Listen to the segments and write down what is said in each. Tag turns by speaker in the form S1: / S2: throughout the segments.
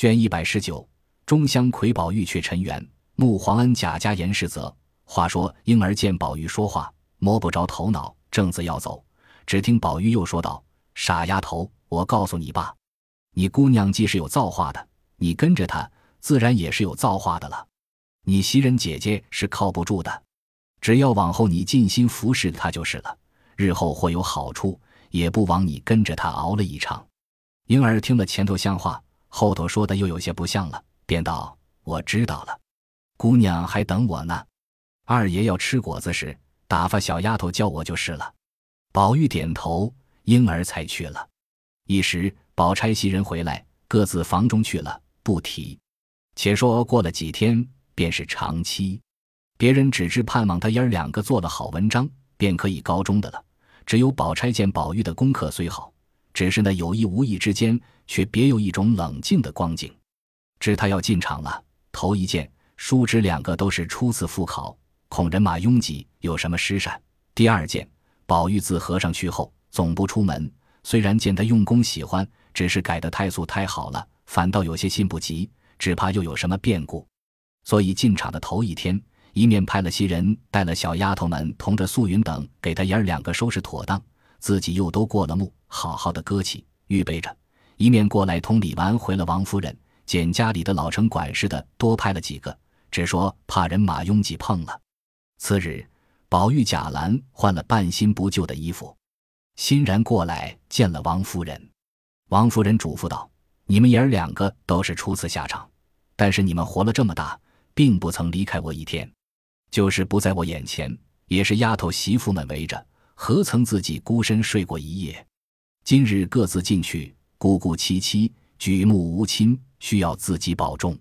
S1: 卷一百十九，中乡魁宝玉却尘缘，穆皇恩贾家严世泽。话说婴儿见宝玉说话摸不着头脑，正自要走，只听宝玉又说道：“傻丫头，我告诉你吧，你姑娘既是有造化的，你跟着她，自然也是有造化的了。你袭人姐姐是靠不住的，只要往后你尽心服侍她就是了，日后或有好处，也不枉你跟着她熬了一场。”婴儿听了前头像话。后头说的又有些不像了，便道：“我知道了，姑娘还等我呢。二爷要吃果子时，打发小丫头叫我就是了。”宝玉点头，婴儿才去了。一时宝钗袭人回来，各自房中去了，不提。且说过了几天，便是长期，别人只知盼望他爷儿两个做了好文章，便可以高中的了。只有宝钗见宝玉的功课虽好。只是那有意无意之间，却别有一种冷静的光景。知他要进场了，头一件，叔侄两个都是初次赴考，恐人马拥挤，有什么失闪。第二件，宝玉自和尚去后，总不出门。虽然见他用功喜欢，只是改得太素太好了，反倒有些心不急，只怕又有什么变故。所以进场的头一天，一面派了袭人带了小丫头们同着素云等，给他爷儿两个收拾妥当。自己又都过了目，好好的搁起，预备着。一面过来同李纨回了王夫人，见家里的老城管事的多派了几个，只说怕人马拥挤碰了。次日，宝玉、贾兰换了半新不旧的衣服，欣然过来见了王夫人。王夫人嘱咐道：“你们爷儿两个都是初次下场，但是你们活了这么大，并不曾离开我一天，就是不在我眼前，也是丫头媳妇们围着。”何曾自己孤身睡过一夜？今日各自进去，孤孤凄凄，举目无亲，需要自己保重。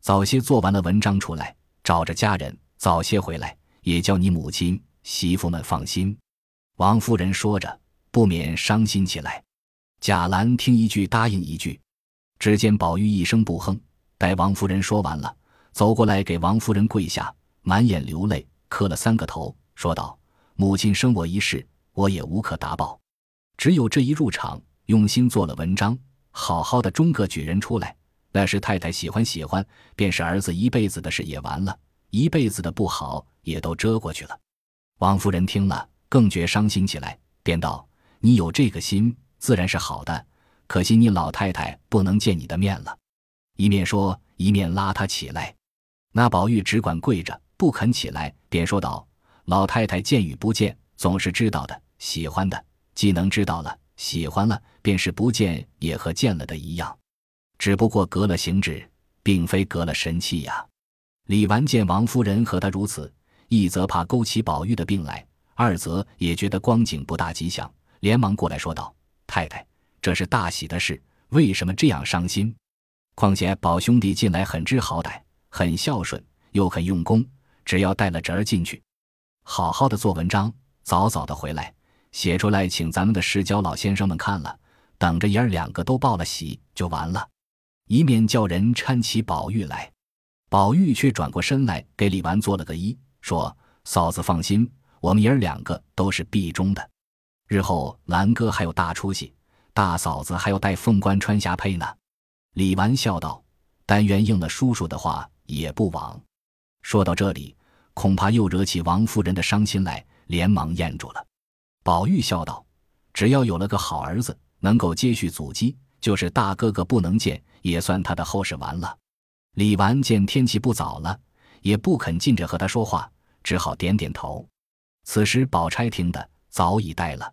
S1: 早些做完了文章出来，找着家人，早些回来，也叫你母亲媳妇们放心。王夫人说着，不免伤心起来。贾兰听一句答应一句。只见宝玉一声不哼，待王夫人说完了，走过来给王夫人跪下，满眼流泪，磕了三个头，说道。母亲生我一世，我也无可答报，只有这一入场，用心做了文章，好好的中个举人出来，那是太太喜欢喜欢，便是儿子一辈子的事也完了，一辈子的不好也都遮过去了。王夫人听了，更觉伤心起来，便道：“你有这个心，自然是好的，可惜你老太太不能见你的面了。”一面说，一面拉他起来。那宝玉只管跪着，不肯起来，便说道。老太太见与不见，总是知道的。喜欢的，既能知道了，喜欢了，便是不见也和见了的一样，只不过隔了形制，并非隔了神气呀。李纨见王夫人和他如此，一则怕勾起宝玉的病来，二则也觉得光景不大吉祥，连忙过来说道：“太太，这是大喜的事，为什么这样伤心？况且宝兄弟近来很知好歹，很孝顺，又很用功，只要带了侄儿进去。”好好的做文章，早早的回来写出来，请咱们的世交老先生们看了，等着爷儿两个都报了喜就完了。以免叫人搀起宝玉来，宝玉却转过身来给李纨做了个揖，说：“嫂子放心，我们爷儿两个都是必中的。日后兰哥还有大出息，大嫂子还要带凤冠穿霞帔呢。”李纨笑道：“但愿应了叔叔的话，也不枉。”说到这里。恐怕又惹起王夫人的伤心来，连忙咽住了。宝玉笑道：“只要有了个好儿子，能够接续祖基，就是大哥哥不能见，也算他的后事完了。”李纨见天气不早了，也不肯近着和他说话，只好点点头。此时宝钗听得早已呆了。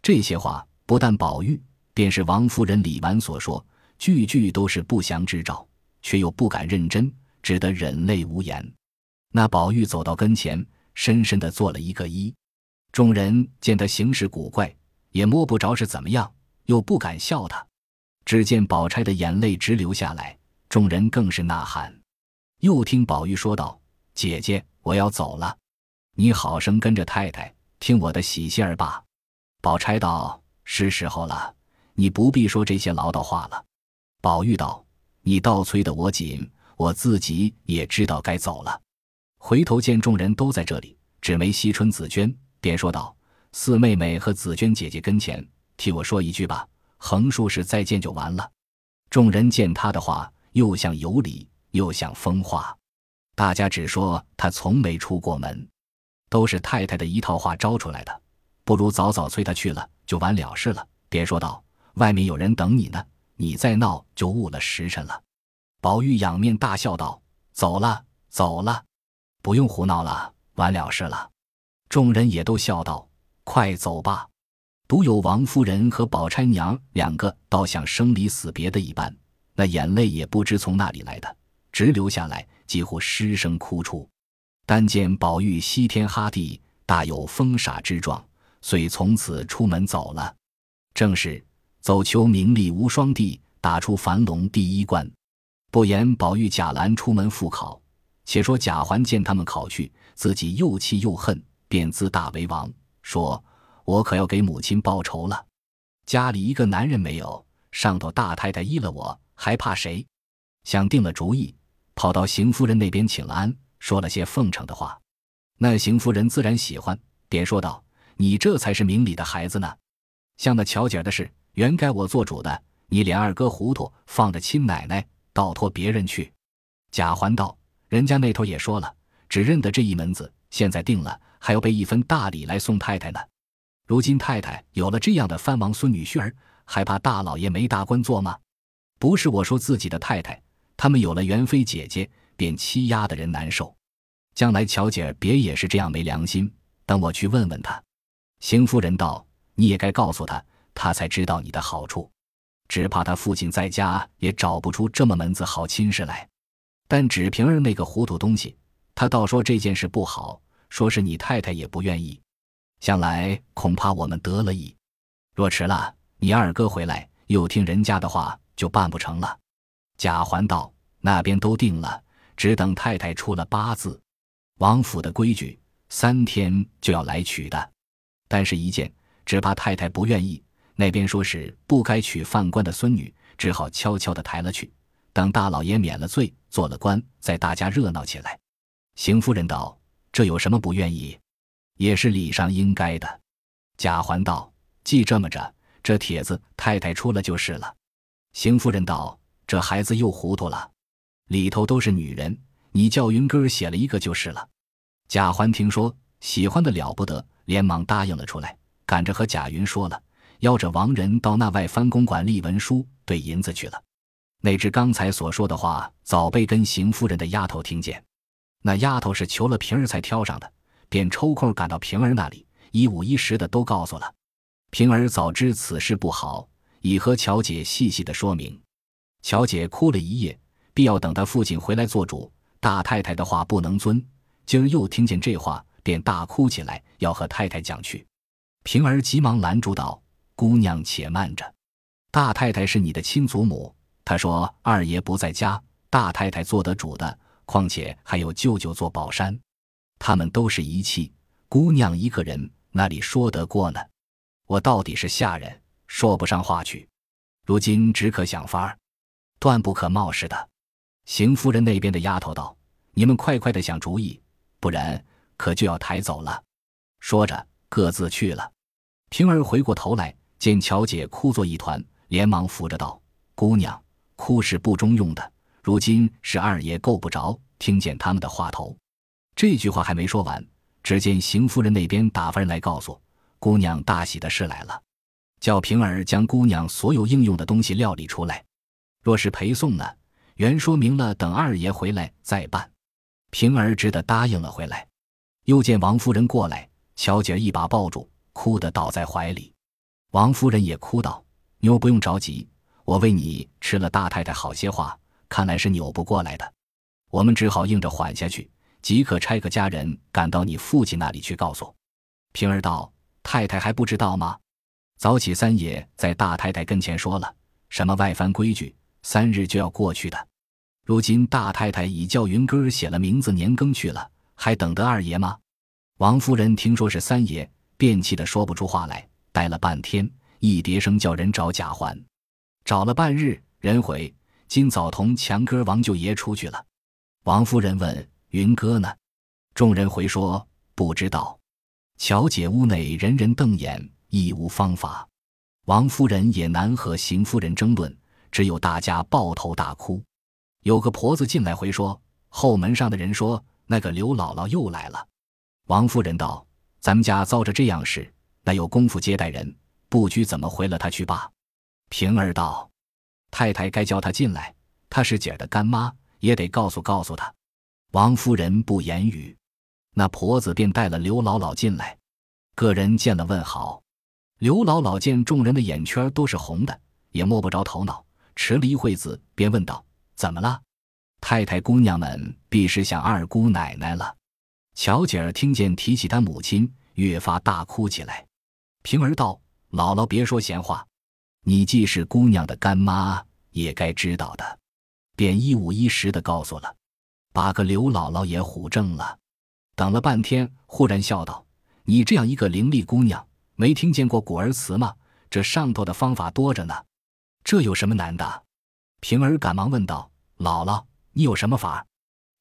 S1: 这些话不但宝玉，便是王夫人、李纨所说，句句都是不祥之兆，却又不敢认真，只得忍泪无言。那宝玉走到跟前，深深的做了一个揖。众人见他行事古怪，也摸不着是怎么样，又不敢笑他。只见宝钗的眼泪直流下来，众人更是呐喊。又听宝玉说道：“姐姐，我要走了，你好生跟着太太听我的喜信儿吧。”宝钗道：“是时候了，你不必说这些唠叨话了。”宝玉道：“你倒催得我紧，我自己也知道该走了。”回头见众人都在这里，只没惜春、紫娟，便说道：“四妹妹和紫娟姐姐跟前，替我说一句吧，横竖是再见就完了。”众人见他的话，又像有理，又像疯话。大家只说他从没出过门，都是太太的一套话招出来的。不如早早催他去了，就完了事了。便说道：“外面有人等你呢，你再闹就误了时辰了。”宝玉仰面大笑道：“走了，走了，不用胡闹了，完了事了。”众人也都笑道：“快走吧。”独有王夫人和宝钗娘两个，倒像生离死别的一般，那眼泪也不知从哪里来的，直流下来，几乎失声哭出。但见宝玉西天哈地，大有疯傻之状，遂从此出门走了。正是走求名利无双地，打出樊笼第一关。不言宝玉、贾兰出门赴考，且说贾环见他们考去，自己又气又恨。便自大为王，说：“我可要给母亲报仇了。家里一个男人没有，上头大太太依了我，还怕谁？”想定了主意，跑到邢夫人那边请安，说了些奉承的话。那邢夫人自然喜欢，便说道：“你这才是明理的孩子呢。像那巧姐的事，原该我做主的。你连二哥糊涂，放着亲奶奶，倒托别人去。”贾环道：“人家那头也说了，只认得这一门子，现在定了。”还要备一份大礼来送太太呢。如今太太有了这样的藩王孙女婿儿，还怕大老爷没大官做吗？不是我说自己的太太，他们有了元妃姐姐，便欺压的人难受。将来乔姐儿别也是这样没良心。等我去问问他。邢夫人道：“你也该告诉他，他才知道你的好处。只怕他父亲在家也找不出这么门子好亲事来。但纸瓶儿那个糊涂东西，他倒说这件事不好。”说是你太太也不愿意，想来恐怕我们得了意。若迟了，你二哥回来又听人家的话，就办不成了。贾环道：“那边都定了，只等太太出了八字。王府的规矩，三天就要来娶的。但是，一件只怕太太不愿意。那边说是不该娶犯官的孙女，只好悄悄的抬了去。等大老爷免了罪，做了官，再大家热闹起来。”邢夫人道。这有什么不愿意？也是礼上应该的。贾环道：“既这么着，这帖子太太出了就是了。”邢夫人道：“这孩子又糊涂了，里头都是女人，你叫云哥写了一个就是了。”贾环听说，喜欢的了不得，连忙答应了出来，赶着和贾云说了，邀着王仁到那外藩公馆立文书兑银子去了。哪知刚才所说的话，早被跟邢夫人的丫头听见。那丫头是求了平儿才挑上的，便抽空赶到平儿那里，一五一十的都告诉了。平儿早知此事不好，已和乔姐细细的说明。乔姐哭了一夜，必要等她父亲回来做主。大太太的话不能遵，今儿又听见这话，便大哭起来，要和太太讲去。平儿急忙拦住道：“姑娘且慢着，大太太是你的亲祖母，她说二爷不在家，大太太做得主的。”况且还有舅舅做宝山，他们都是一气。姑娘一个人那里说得过呢？我到底是下人，说不上话去。如今只可想法儿，断不可冒失的。邢夫人那边的丫头道：“你们快快的想主意，不然可就要抬走了。”说着，各自去了。平儿回过头来，见乔姐哭作一团，连忙扶着道：“姑娘，哭是不中用的。”如今是二爷够不着，听见他们的话头，这句话还没说完，只见邢夫人那边打发人来告诉姑娘大喜的事来了，叫平儿将姑娘所有应用的东西料理出来。若是陪送呢，原说明了等二爷回来再办。平儿只得答应了回来。又见王夫人过来，乔姐一把抱住，哭得倒在怀里。王夫人也哭道：“妞不用着急，我为你吃了大太太好些话。”看来是扭不过来的，我们只好硬着缓下去，即可差个家人赶到你父亲那里去告诉。平儿道：“太太还不知道吗？早起三爷在大太太跟前说了，什么外藩规矩，三日就要过去的。如今大太太已叫云哥写了名字年庚去了，还等得二爷吗？”王夫人听说是三爷，便气得说不出话来，待了半天，一叠声叫人找贾环，找了半日，人回。今早同强哥王舅爷出去了，王夫人问云哥呢？众人回说不知道。乔姐屋内人人瞪眼，亦无方法。王夫人也难和邢夫人争论，只有大家抱头大哭。有个婆子进来回说，后门上的人说那个刘姥姥又来了。王夫人道：“咱们家遭着这样事，那有功夫接待人，不拘怎么回了她去罢。”平儿道：“太太该叫她进来，她是姐儿的干妈，也得告诉告诉她。”王夫人不言语，那婆子便带了刘姥姥进来，个人见了问好。刘姥姥见众人的眼圈都是红的，也摸不着头脑，迟了一会子，便问道：“怎么了？太太姑娘们必是想二姑奶奶了。”巧姐儿听见提起她母亲，越发大哭起来。平儿道：“姥姥别说闲话，你既是姑娘的干妈，也该知道的。”便一五一十的告诉了，把个刘姥姥也唬怔了。等了半天，忽然笑道：“你这样一个伶俐姑娘。”没听见过古儿词吗？这上头的方法多着呢，这有什么难的？平儿赶忙问道：“姥姥，你有什么法？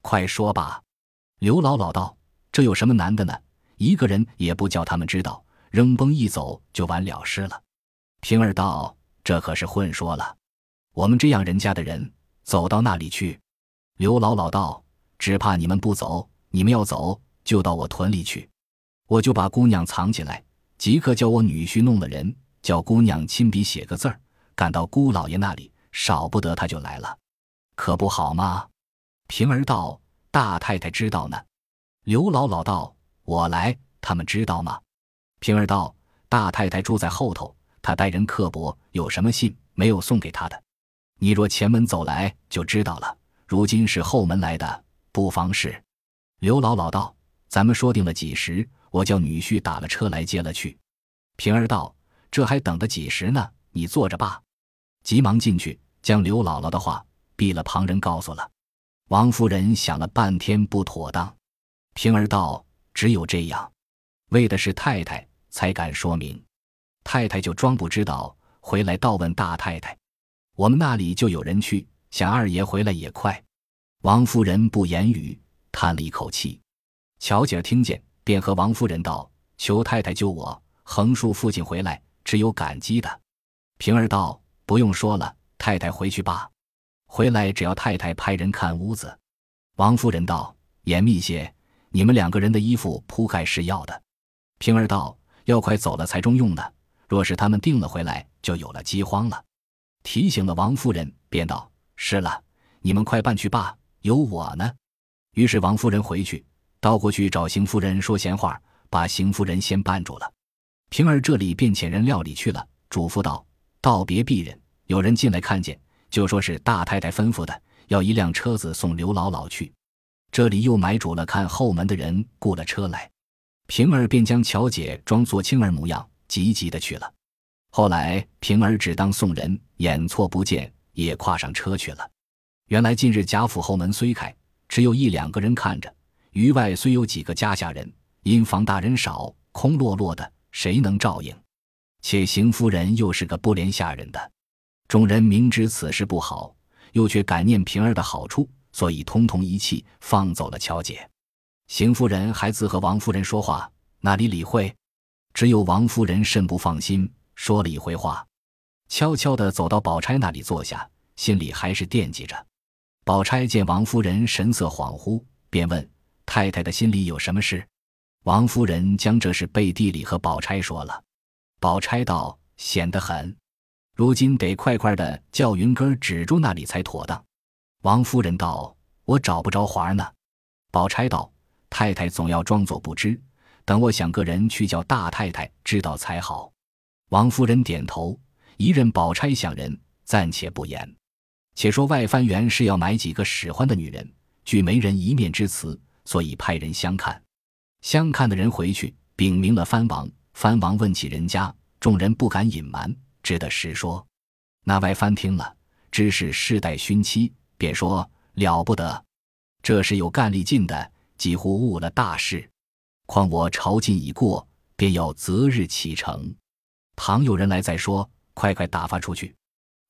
S1: 快说吧。”刘姥姥道：“这有什么难的呢？一个人也不叫他们知道，扔崩一走就完了事了。”平儿道：“这可是混说了，我们这样人家的人走到那里去？”刘姥姥道：“只怕你们不走，你们要走就到我屯里去，我就把姑娘藏起来。”即刻叫我女婿弄了人，叫姑娘亲笔写个字儿，赶到姑老爷那里，少不得他就来了，可不好吗？平儿道：“大太太知道呢。”刘姥姥道：“我来，他们知道吗？”平儿道：“大太太住在后头，他待人刻薄，有什么信没有送给他的？你若前门走来就知道了。如今是后门来的，不妨事。”刘姥姥道：“咱们说定了几时？”我叫女婿打了车来接了去。平儿道：“这还等得几时呢？你坐着罢。”急忙进去，将刘姥姥的话避了旁人告诉了。王夫人想了半天不妥当。平儿道：“只有这样，为的是太太才敢说明。太太就装不知道，回来倒问大太太。我们那里就有人去，想二爷回来也快。”王夫人不言语，叹了一口气。巧姐听见。便和王夫人道：“求太太救我，横竖父亲回来，只有感激的。”平儿道：“不用说了，太太回去罢。回来只要太太派人看屋子。”王夫人道：“严密些，你们两个人的衣服铺盖是要的。”平儿道：“要快走了才中用呢。若是他们定了回来，就有了饥荒了。”提醒了王夫人，便道：“是了，你们快办去罢，有我呢。”于是王夫人回去。倒过去找邢夫人说闲话，把邢夫人先绊住了。平儿这里便遣人料理去了，嘱咐道：“道别鄙人，有人进来看见，就说是大太太吩咐的，要一辆车子送刘姥姥去。这里又买主了看后门的人雇了车来。”平儿便将巧姐装作青儿模样，急急的去了。后来平儿只当送人，眼错不见，也跨上车去了。原来近日贾府后门虽开，只有一两个人看着。余外虽有几个家下人，因房大人少，空落落的，谁能照应？且邢夫人又是个不怜下人的，众人明知此事不好，又却感念平儿的好处，所以通通一气放走了乔姐。邢夫人还自和王夫人说话，哪里理会？只有王夫人甚不放心，说了一回话，悄悄地走到宝钗那里坐下，心里还是惦记着。宝钗见王夫人神色恍惚，便问。太太的心里有什么事？王夫人将这事背地里和宝钗说了。宝钗道：“险得很，如今得快快的叫云根止住那里才妥当。”王夫人道：“我找不着环呢。”宝钗道：“太太总要装作不知，等我想个人去叫大太太知道才好。”王夫人点头，一任宝钗想人，暂且不言。且说外藩园是要买几个使唤的女人，据媒人一面之词。所以派人相看，相看的人回去禀明了藩王。藩王问起人家，众人不敢隐瞒，只得实说。那外藩听了，知是世代勋妻，便说了不得，这是有干力劲的，几乎误了大事。况我朝觐已过，便要择日启程。倘有人来再说，快快打发出去。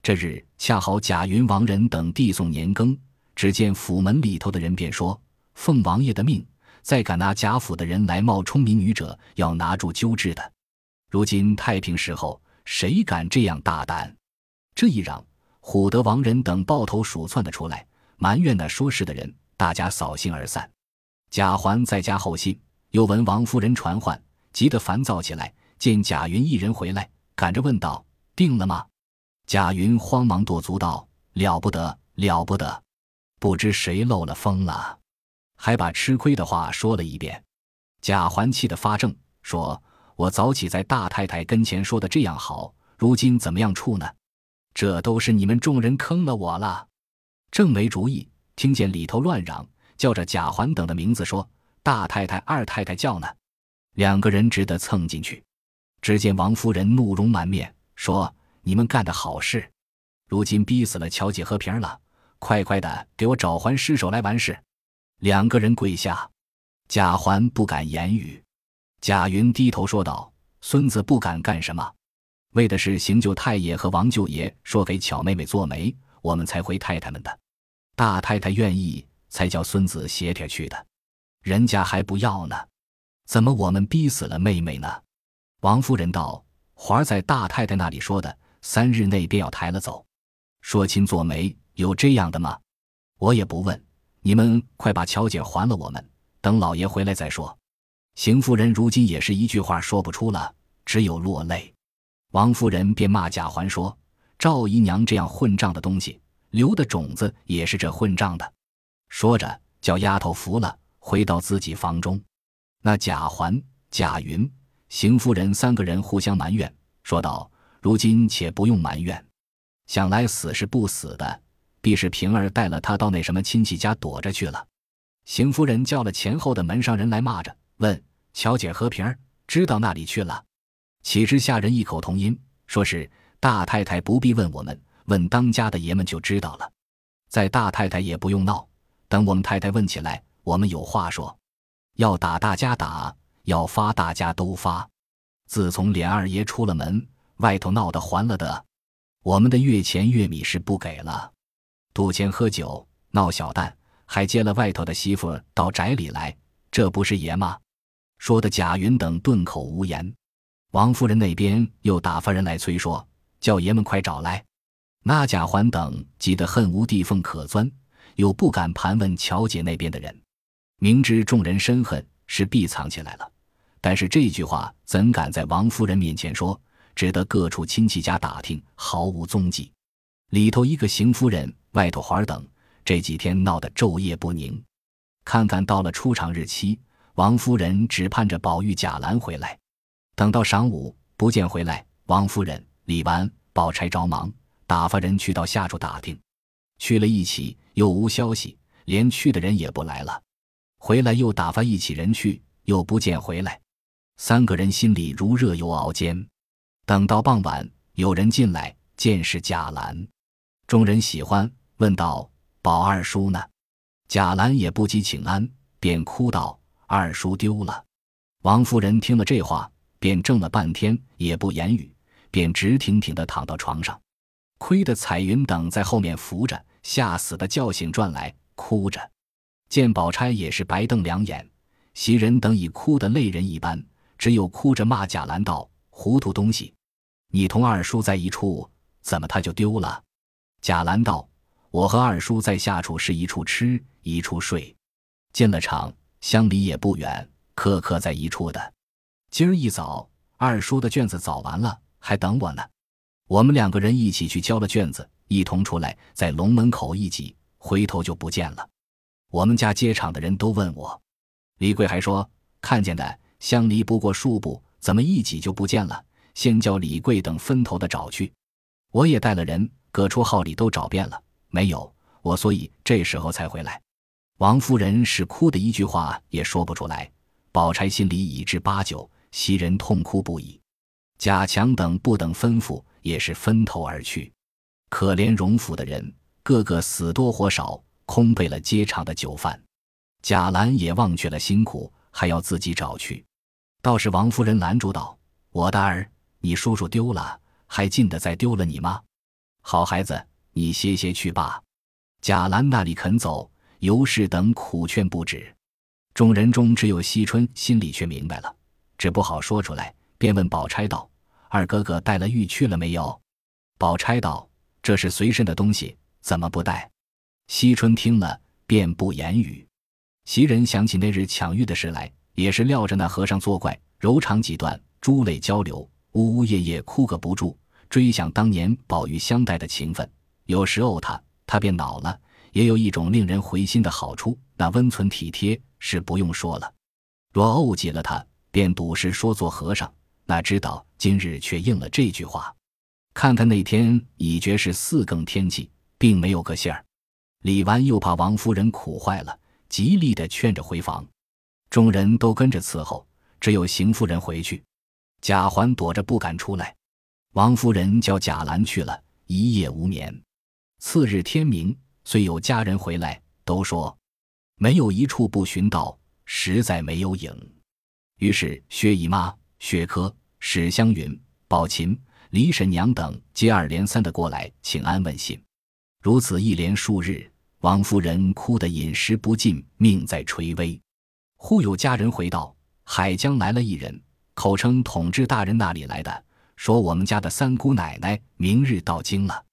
S1: 这日恰好贾云王人等递送年羹，只见府门里头的人便说。奉王爷的命，再敢拿贾府的人来冒充民女者，要拿住揪治的。如今太平时候，谁敢这样大胆？这一嚷，唬得王人等抱头鼠窜的出来，埋怨那说事的人，大家扫兴而散。贾环在家候信，又闻王夫人传唤，急得烦躁起来。见贾云一人回来，赶着问道：“定了吗？”贾云慌忙跺足道：“了不得，了不得！不知谁漏了风了。”还把吃亏的话说了一遍。贾环气得发怔，说：“我早起在大太太跟前说的这样好，如今怎么样处呢？这都是你们众人坑了我了。”正没主意，听见里头乱嚷，叫着贾环等的名字，说：“大太太、二太太叫呢。”两个人只得蹭进去。只见王夫人怒容满面，说：“你们干的好事，如今逼死了乔姐和平儿了，快快的给我找还尸首来完事。”两个人跪下，贾环不敢言语。贾云低头说道：“孙子不敢干什么，为的是邢舅太爷和王舅爷说给巧妹妹做媒，我们才回太太们的。大太太愿意，才叫孙子携帖去的，人家还不要呢，怎么我们逼死了妹妹呢？”王夫人道：“环儿在大太太那里说的，三日内便要抬了走。说亲做媒，有这样的吗？我也不问。你们快把乔姐还了我们，等老爷回来再说。”邢夫人如今也是一句话说不出了，只有落泪。王夫人便骂贾环说：“赵姨娘这样混账的东西，留的种子也是这混账的。”说着，叫丫头服了，回到自己房中。那贾环、贾云。邢夫人三个人互相埋怨，说道：“如今且不用埋怨，想来死是不死的，必是平儿带了他到那什么亲戚家躲着去了。”邢夫人叫了前后的门上人来骂着，问：“乔姐和平儿知道那里去了？”岂知下人异口同音，说是大太太不必问我们，问当家的爷们就知道了。在大太太也不用闹，等我们太太问起来，我们有话说，要打大家打。要发，大家都发。自从连二爷出了门，外头闹得还了的，我们的月钱月米是不给了，赌钱喝酒闹小蛋，还接了外头的媳妇到宅里来，这不是爷吗？说的贾云等顿口无言。王夫人那边又打发人来催说，叫爷们快找来。那贾环等急得恨无地缝可钻，又不敢盘问乔姐那边的人，明知众人深恨，是必藏起来了。但是这句话怎敢在王夫人面前说？只得各处亲戚家打听，毫无踪迹。里头一个邢夫人，外头环儿等，这几天闹得昼夜不宁。看看到了出场日期，王夫人只盼着宝玉、贾兰回来。等到晌午不见回来，王夫人、李纨、宝钗着忙打发人去到下处打听，去了一起又无消息，连去的人也不来了。回来又打发一起人去，又不见回来。三个人心里如热油熬煎。等到傍晚，有人进来，见是贾兰，众人喜欢，问道：“宝二叔呢？”贾兰也不及请安，便哭道：“二叔丢了。”王夫人听了这话，便怔了半天，也不言语，便直挺挺的躺到床上。亏得彩云等在后面扶着，吓死的叫醒转来，哭着。见宝钗也是白瞪两眼，袭人等已哭得泪人一般。只有哭着骂贾兰道：“糊涂东西，你同二叔在一处，怎么他就丢了？”贾兰道：“我和二叔在下处是一处吃，一处睡，进了厂乡里也不远，刻刻在一处的。今儿一早，二叔的卷子早完了，还等我呢。我们两个人一起去交了卷子，一同出来，在龙门口一挤，回头就不见了。我们家接场的人都问我，李贵还说看见的。”相离不过数步，怎么一挤就不见了？先叫李贵等分头的找去。我也带了人，各处号里都找遍了，没有我，所以这时候才回来。王夫人是哭的一句话也说不出来。宝钗心里已知八九，袭人痛哭不已。贾强等不等吩咐，也是分头而去。可怜荣府的人，个个死多活少，空备了接场的酒饭。贾兰也忘却了辛苦，还要自己找去。倒是王夫人拦住道：“我的儿，你叔叔丢了，还禁得再丢了你吗？好孩子，你歇歇去罢。”贾兰那里肯走，尤氏等苦劝不止。众人中只有惜春心里却明白了，只不好说出来，便问宝钗道：“二哥哥带了玉去了没有？”宝钗道：“这是随身的东西，怎么不带？”惜春听了，便不言语。袭人想起那日抢玉的事来，也是料着那和尚作怪，柔肠几段，珠泪交流，呜呜咽咽哭个不住。追想当年宝玉相待的情分，有时怄他，他便恼了；也有一种令人回心的好处，那温存体贴是不用说了。若怄急了他，便赌是说做和尚。哪知道今日却应了这句话。看看那天已觉是四更天气，并没有个信儿。李纨又怕王夫人苦坏了，极力的劝着回房。众人都跟着伺候，只有邢夫人回去。贾环躲着不敢出来。王夫人叫贾兰去了一夜无眠。次日天明，虽有家人回来，都说没有一处不寻到，实在没有影。于是薛姨妈、薛科、史湘云、宝琴、李婶娘等接二连三的过来请安问信。如此一连数日，王夫人哭得饮食不进，命在垂危。忽有家人回道：海江来了一人，口称统治大人那里来的。说我们家的三姑奶奶明日到京了。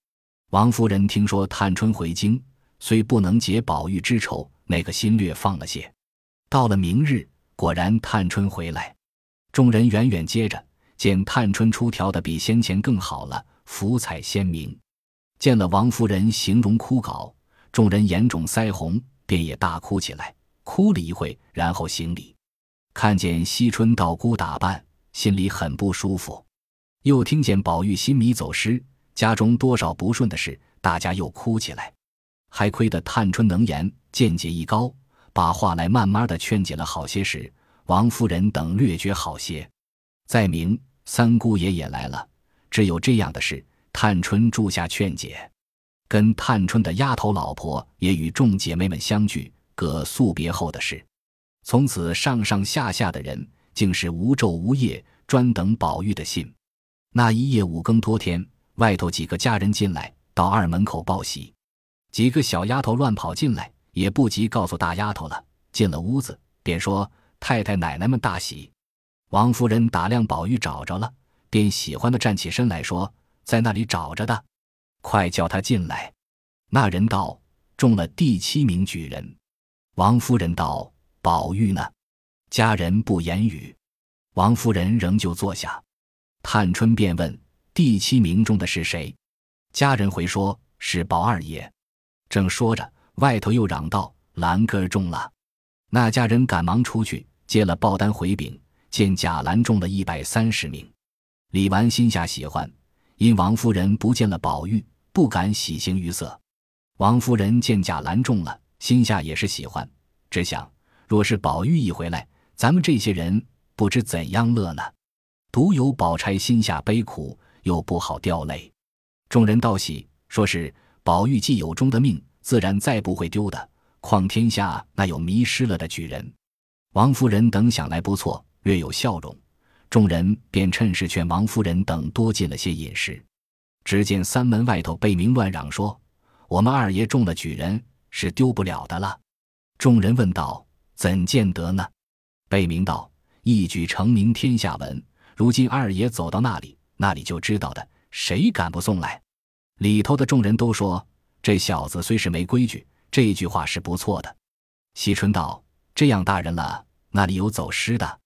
S1: 王夫人听说探春回京，虽不能解宝玉之愁，那个心略放了些。到了明日，果然探春回来，众人远远接着，见探春出挑的比先前更好了，福彩鲜明。见了王夫人形容枯槁，众人眼肿腮红，便也大哭起来。哭了一会，然后行礼，看见惜春道姑打扮，心里很不舒服。又听见宝玉新米走失，家中多少不顺的事，大家又哭起来。还亏得探春能言，见解亦高，把话来慢慢的劝解了好些时，王夫人等略觉好些。再明三姑爷也来了，只有这样的事，探春住下劝解，跟探春的丫头老婆也与众姐妹们相聚，各诉别后的事。从此上上下下的人，竟是无昼无夜，专等宝玉的信。那一夜五更多天，外头几个家人进来，到二门口报喜。几个小丫头乱跑进来，也不及告诉大丫头了。进了屋子，便说太太奶奶们大喜。王夫人打量宝玉找着了，便喜欢的站起身来说：“在那里找着的，快叫他进来。”那人道：“中了第七名举人。”王夫人道：“宝玉呢？”家人不言语。王夫人仍旧坐下。探春便问：“第七名中的是谁？”家人回说：“是宝二爷。”正说着，外头又嚷道：“兰哥中了！”那家人赶忙出去接了报单回禀，见贾兰中了一百三十名。李纨心下喜欢，因王夫人不见了宝玉，不敢喜形于色。王夫人见贾兰中了，心下也是喜欢，只想若是宝玉一回来，咱们这些人不知怎样乐呢。独有宝钗心下悲苦，又不好掉泪。众人道喜，说是宝玉既有中的命，自然再不会丢的。况天下那有迷失了的举人？王夫人等想来不错，略有笑容。众人便趁势劝王夫人等多进了些饮食。只见三门外头贝明乱嚷说：“我们二爷中了举人，是丢不了的了。”众人问道：“怎见得呢？”贝明道：“一举成名天下闻。”如今二爷走到那里，那里就知道的，谁敢不送来？里头的众人都说：“这小子虽是没规矩，这句话是不错的。”惜春道：“这样大人了，那里有走失的？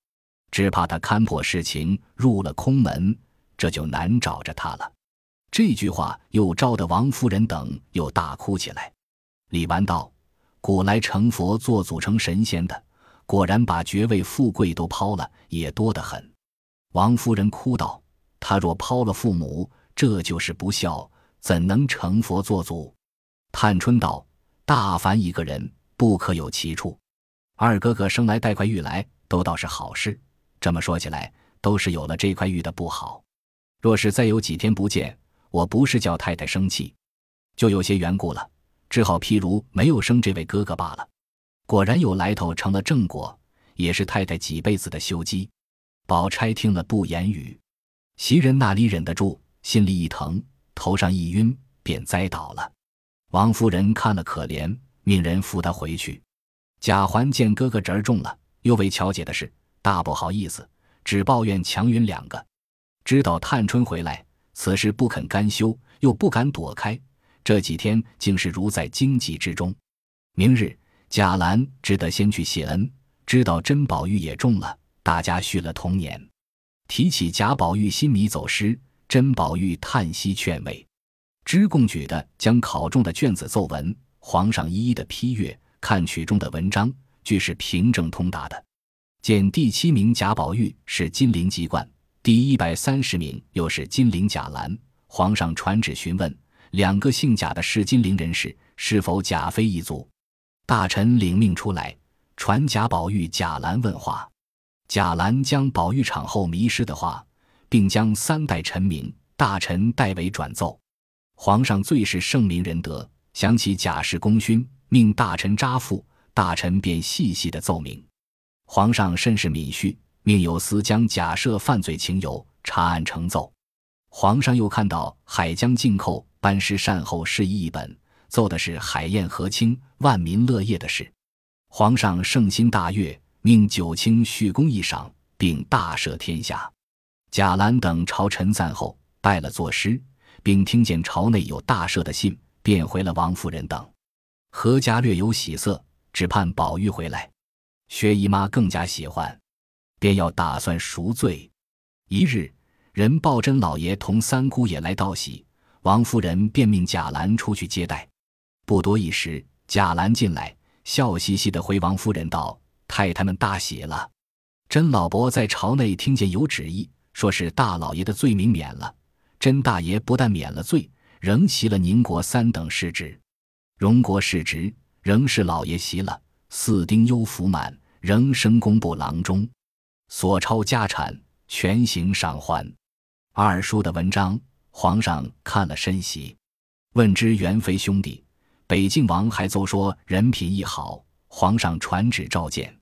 S1: 只怕他看破事情，入了空门，这就难找着他了。”这句话又招得王夫人等又大哭起来。李纨道：“古来成佛做祖成神仙的，果然把爵位富贵都抛了，也多得很。”王夫人哭道：“他若抛了父母，这就是不孝，怎能成佛做祖？”探春道：“大凡一个人，不可有其处。二哥哥生来带块玉来，都倒是好事。这么说起来，都是有了这块玉的不好。若是再有几天不见，我不是叫太太生气，就有些缘故了。只好譬如没有生这位哥哥罢了。果然有来头，成了正果，也是太太几辈子的修积。”宝钗听了不言语，袭人那里忍得住，心里一疼，头上一晕，便栽倒了。王夫人看了可怜，命人扶她回去。贾环见哥哥侄儿中了，又为巧姐的事，大不好意思，只抱怨强云两个。知道探春回来，此事不肯甘休，又不敢躲开，这几天竟是如在荆棘之中。明日贾兰只得先去谢恩，知道甄宝玉也中了，大家续了同年。提起贾宝玉新米走失，甄宝玉叹息劝慰，知贡举的将考中的卷子奏文，皇上一一的批阅，看取中的文章，俱是平正通达的。见第七名贾宝玉是金陵籍贯，第一百三十名又是金陵贾兰。皇上传旨询问两个姓贾的是金陵人士是否贾妃一族，大臣领命出来传贾宝玉、贾兰问话。贾兰将宝玉场后迷失的话，并将三代臣名大臣代为转奏。皇上最是圣明仁德，想起贾氏功勋，命大臣扎付，大臣便细细的奏明。皇上甚是敏恤，命有司将贾赦犯罪情由查案呈奏。皇上又看到海江进寇班师善后事宜一本，奏的是海晏河清、万民乐业的事。皇上圣心大悦。命九卿叙功一赏，并大赦天下。贾兰等朝臣散后，拜了作诗，并听见朝内有大赦的信，便回了王夫人等。何家略有喜色，只盼宝玉回来。薛姨妈更加喜欢，便要打算赎罪。一日，人报真老爷同三姑爷来道喜，王夫人便命贾兰出去接待。不多一时，贾兰进来，笑嘻嘻的回王夫人道。太太们大喜了，甄老伯在朝内听见有旨意，说是大老爷的罪名免了。甄大爷不但免了罪，仍袭了宁国三等世职。荣国世职仍是老爷袭了。四丁忧福满，仍升工部郎中。所抄家产全行赏还。二叔的文章，皇上看了深喜，问之元妃兄弟，北静王还奏说人品亦好，皇上传旨召见。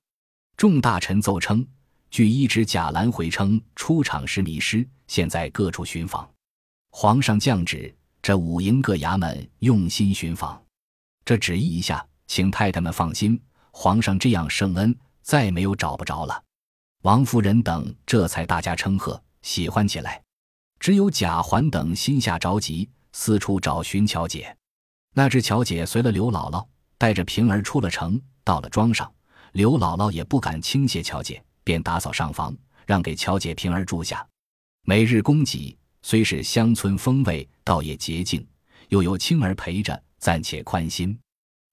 S1: 众大臣奏称，据一旨，贾兰回称出场时迷失，现在各处寻访。皇上降旨，这五营各衙门用心寻访。这旨意一下，请太太们放心，皇上这样圣恩，再没有找不着了。王夫人等这才大家称贺，喜欢起来。只有贾环等心下着急，四处找寻乔姐。那只乔姐随了刘姥姥，带着平儿出了城，到了庄上。刘姥姥也不敢轻谢乔姐，便打扫上房，让给乔姐平儿住下。每日供给虽是乡村风味，倒也洁净，又有青儿陪着，暂且宽心。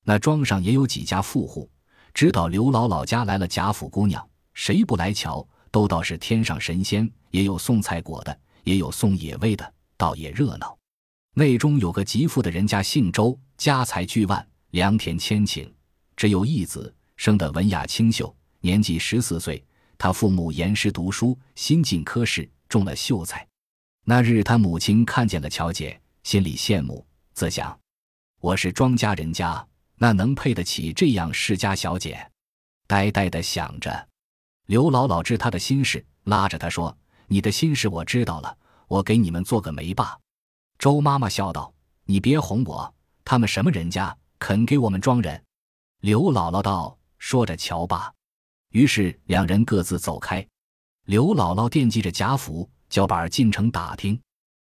S1: 那庄上也有几家富户，知道刘姥姥家来了贾府姑娘，谁不来瞧，都道是天上神仙。也有送菜果的，也有送野味的，倒也热闹。内中有个极富的人家，姓周，家财巨万，良田千顷，只有一子。生得文雅清秀，年纪十四岁，他父母严师读书，新进科试，中了秀才。那日他母亲看见了乔姐，心里羡慕，自想：我是庄家人家，那能配得起这样世家小姐？呆呆的想着。刘姥姥知他的心事，拉着他说：“你的心事我知道了，我给你们做个媒吧。”周妈妈笑道：“你别哄我，他们什么人家，肯给我们装人？”刘姥姥道。说着，瞧吧。于是两人各自走开。刘姥姥惦记着贾府，叫板进城打听。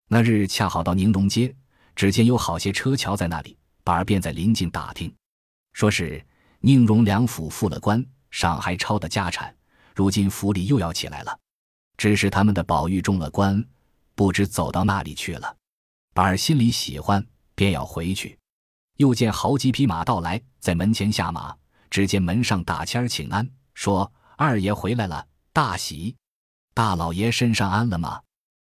S1: 那日恰好到宁荣街，只见有好些车桥在那里，板儿便在临近打听，说是宁荣两府复了官，上还抄的家产，如今府里又要起来了。只是他们的宝玉中了官，不知走到哪里去了。板儿心里喜欢，便要回去。又见好几匹马到来，在门前下马。只见门上打签儿请安，说二爷回来了，大喜。大老爷身上安了吗？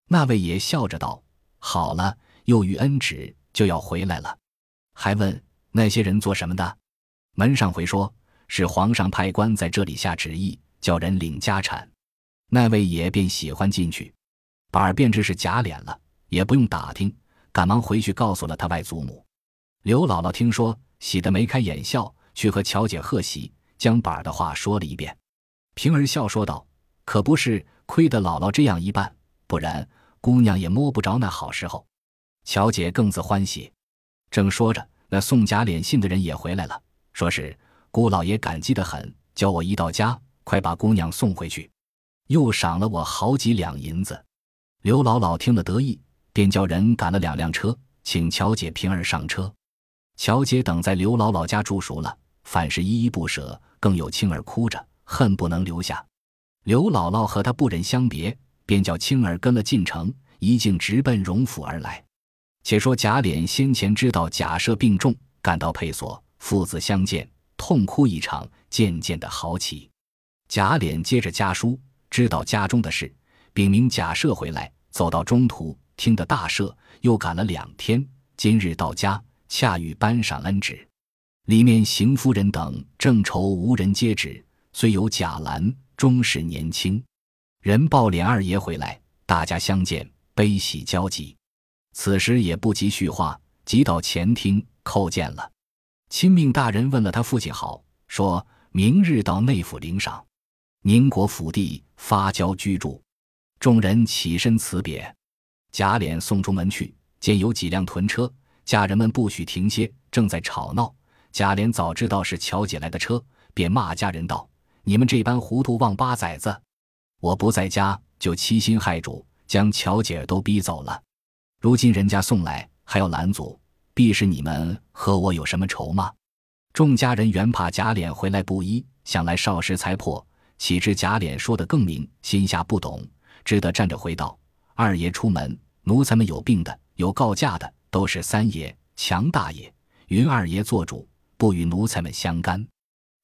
S1: 那位爷笑着道：“好了，又遇恩旨，就要回来了。”还问那些人做什么的。门上回说是皇上派官在这里下旨意，叫人领家产。那位爷便喜欢进去，板儿便知是假脸了，也不用打听，赶忙回去告诉了他外祖母。刘姥姥听说，喜得眉开眼笑。去和乔姐贺喜，将板儿的话说了一遍。平儿笑说道：“可不是亏得姥姥这样一办，不然姑娘也摸不着那好时候。”乔姐更自欢喜。正说着，那送假脸信的人也回来了，说是姑老爷感激的很，叫我一到家快把姑娘送回去，又赏了我好几两银子。刘姥姥听了得意，便叫人赶了两辆车，请乔姐、平儿上车。乔姐等在刘姥姥家住熟了，反是依依不舍，更有青儿哭着，恨不能留下。刘姥姥和她不忍相别，便叫青儿跟了进城，一径直奔荣府而来。且说贾琏先前知道贾赦病重，赶到配所，父子相见，痛哭一场，渐渐的好起。贾琏接着家书，知道家中的事，禀明贾赦回来，走到中途，听得大赦，又赶了两天，今日到家。恰遇颁上恩旨，里面邢夫人等正愁无人接旨，虽有贾兰，终是年轻。人报琏二爷回来，大家相见，悲喜交集。此时也不及叙话，即到前厅叩见了。亲命大人问了他父亲好，说明日到内府领赏，宁国府地发交居住。众人起身辞别，贾琏送出门去，见有几辆屯车。家人们不许停歇，正在吵闹。贾琏早知道是乔姐来的车，便骂家人道：“你们这般糊涂忘八崽子！我不在家，就欺心害主，将乔姐都逼走了。如今人家送来，还要拦阻，必是你们和我有什么仇吗？”众家人原怕贾琏回来不依，想来少时才破，岂知贾琏说的更明，心下不懂，只得站着回道：“二爷出门，奴才们有病的，有告假的。”都是三爷、强大爷、云二爷做主，不与奴才们相干。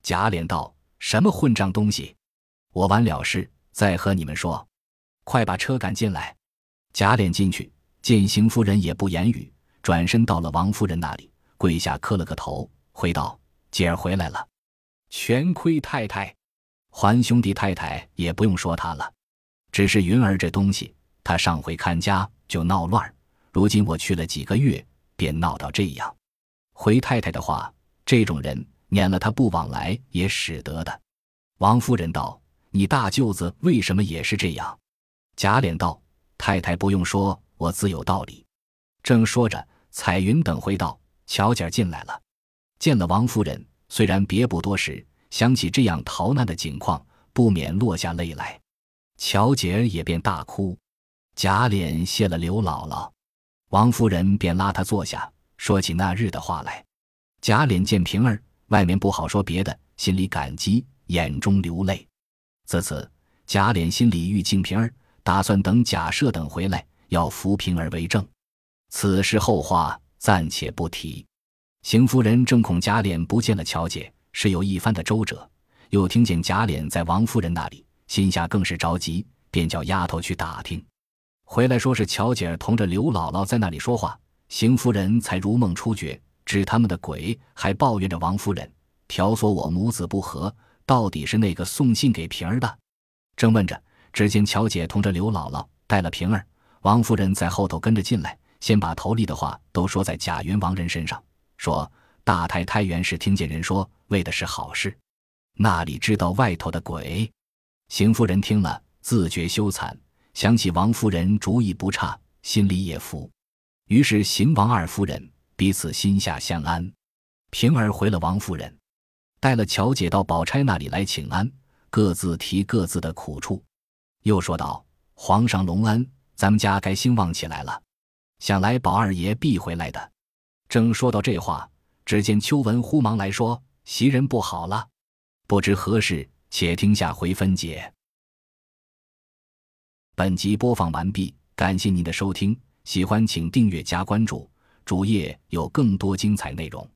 S1: 贾琏道：“什么混账东西！我完了事再和你们说。快把车赶进来。”贾琏进去，见邢夫人也不言语，转身到了王夫人那里，跪下磕了个头，回道：“姐儿回来了，全亏太太。还兄弟太太也不用说他了，只是云儿这东西，他上回看家就闹乱。”如今我去了几个月，便闹到这样。回太太的话，这种人撵了他不往来也使得的。王夫人道：“你大舅子为什么也是这样？”贾琏道：“太太不用说，我自有道理。”正说着，彩云等回道：“乔姐进来了。”见了王夫人，虽然别不多时，想起这样逃难的景况，不免落下泪来。乔姐儿也便大哭。贾琏谢了刘姥姥。王夫人便拉他坐下，说起那日的话来。贾琏见平儿，外面不好说别的，心里感激，眼中流泪。自此，贾琏心里欲敬平儿，打算等贾赦等回来，要扶平儿为正。此事后话暂且不提。邢夫人正恐贾琏不见了乔姐，是有一番的周折，又听见贾琏在王夫人那里，心下更是着急，便叫丫头去打听。回来说是乔姐同着刘姥姥在那里说话，邢夫人才如梦初觉，指他们的鬼，还抱怨着王夫人挑唆我母子不和，到底是那个送信给平儿的。正问着，只见乔姐同着刘姥姥带了平儿，王夫人在后头跟着进来，先把头里的话都说在贾云王人身上，说大太太原是听见人说，为的是好事，那里知道外头的鬼。邢夫人听了，自觉羞惭。想起王夫人主意不差，心里也服，于是邢王二夫人彼此心下相安。平儿回了王夫人，带了乔姐到宝钗那里来请安，各自提各自的苦处，又说道：“皇上隆恩，咱们家该兴旺起来了。想来宝二爷必回来的。”正说到这话，只见秋文忽忙来说：“袭人不好了，不知何事，且听下回分解。”本集播放完毕，感谢您的收听，喜欢请订阅加关注，主页有更多精彩内容。